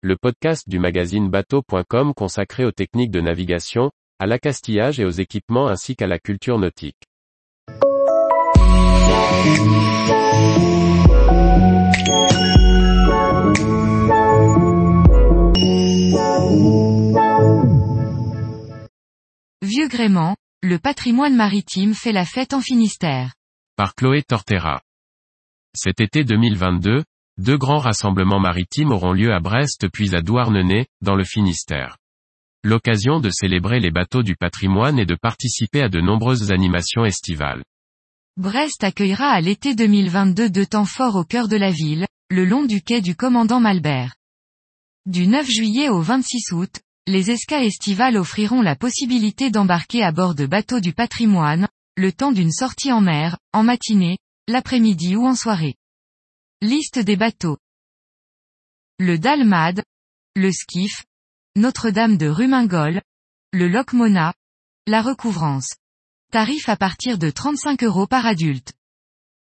le podcast du magazine bateau.com consacré aux techniques de navigation, à l'accastillage et aux équipements ainsi qu'à la culture nautique. Vieux gréement, le patrimoine maritime fait la fête en Finistère. Par Chloé Tortera. Cet été 2022, deux grands rassemblements maritimes auront lieu à Brest puis à Douarnenez, dans le Finistère. L'occasion de célébrer les bateaux du patrimoine et de participer à de nombreuses animations estivales. Brest accueillera à l'été 2022 deux temps forts au cœur de la ville, le long du quai du commandant Malbert. Du 9 juillet au 26 août, les escas estivales offriront la possibilité d'embarquer à bord de bateaux du patrimoine, le temps d'une sortie en mer, en matinée, l'après-midi ou en soirée. Liste des bateaux. Le Dalmade, le Skiff, Notre-Dame de Rumingol, le Loch Mona, la recouvrance. Tarif à partir de 35 euros par adulte.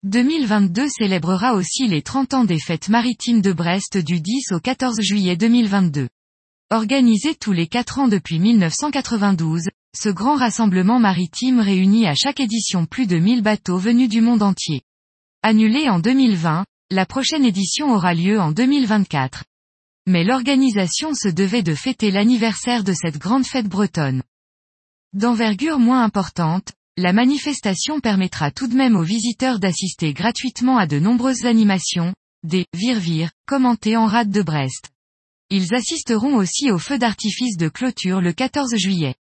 2022 célébrera aussi les 30 ans des fêtes maritimes de Brest du 10 au 14 juillet 2022. Organisé tous les 4 ans depuis 1992, ce grand rassemblement maritime réunit à chaque édition plus de 1000 bateaux venus du monde entier. Annulé en 2020, la prochaine édition aura lieu en 2024. Mais l'organisation se devait de fêter l'anniversaire de cette grande fête bretonne. D'envergure moins importante, la manifestation permettra tout de même aux visiteurs d'assister gratuitement à de nombreuses animations, des virvires, commentés en rade de Brest. Ils assisteront aussi au feu d'artifice de clôture le 14 juillet.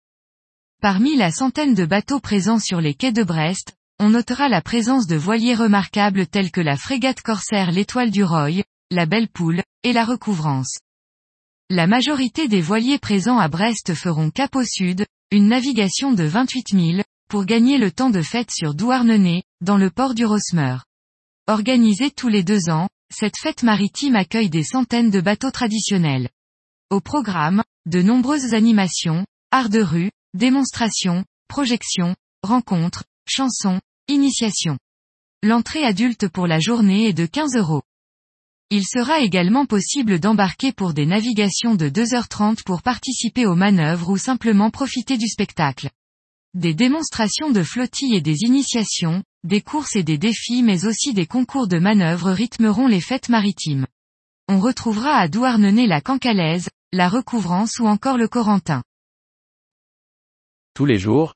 Parmi la centaine de bateaux présents sur les quais de Brest, on notera la présence de voiliers remarquables tels que la frégate corsaire l'Étoile du Roy, la Belle Poule, et la Recouvrance. La majorité des voiliers présents à Brest feront cap au sud, une navigation de 28 000, pour gagner le temps de fête sur Douarnenez, dans le port du Rosmer. Organisée tous les deux ans, cette fête maritime accueille des centaines de bateaux traditionnels. Au programme, de nombreuses animations, arts de rue, démonstrations, projections, rencontres, chansons, initiation. L'entrée adulte pour la journée est de 15 euros. Il sera également possible d'embarquer pour des navigations de 2h30 pour participer aux manœuvres ou simplement profiter du spectacle. Des démonstrations de flottille et des initiations, des courses et des défis mais aussi des concours de manœuvres rythmeront les fêtes maritimes. On retrouvera à Douarnenez la Cancalaise, la Recouvrance ou encore le Corentin. Tous les jours,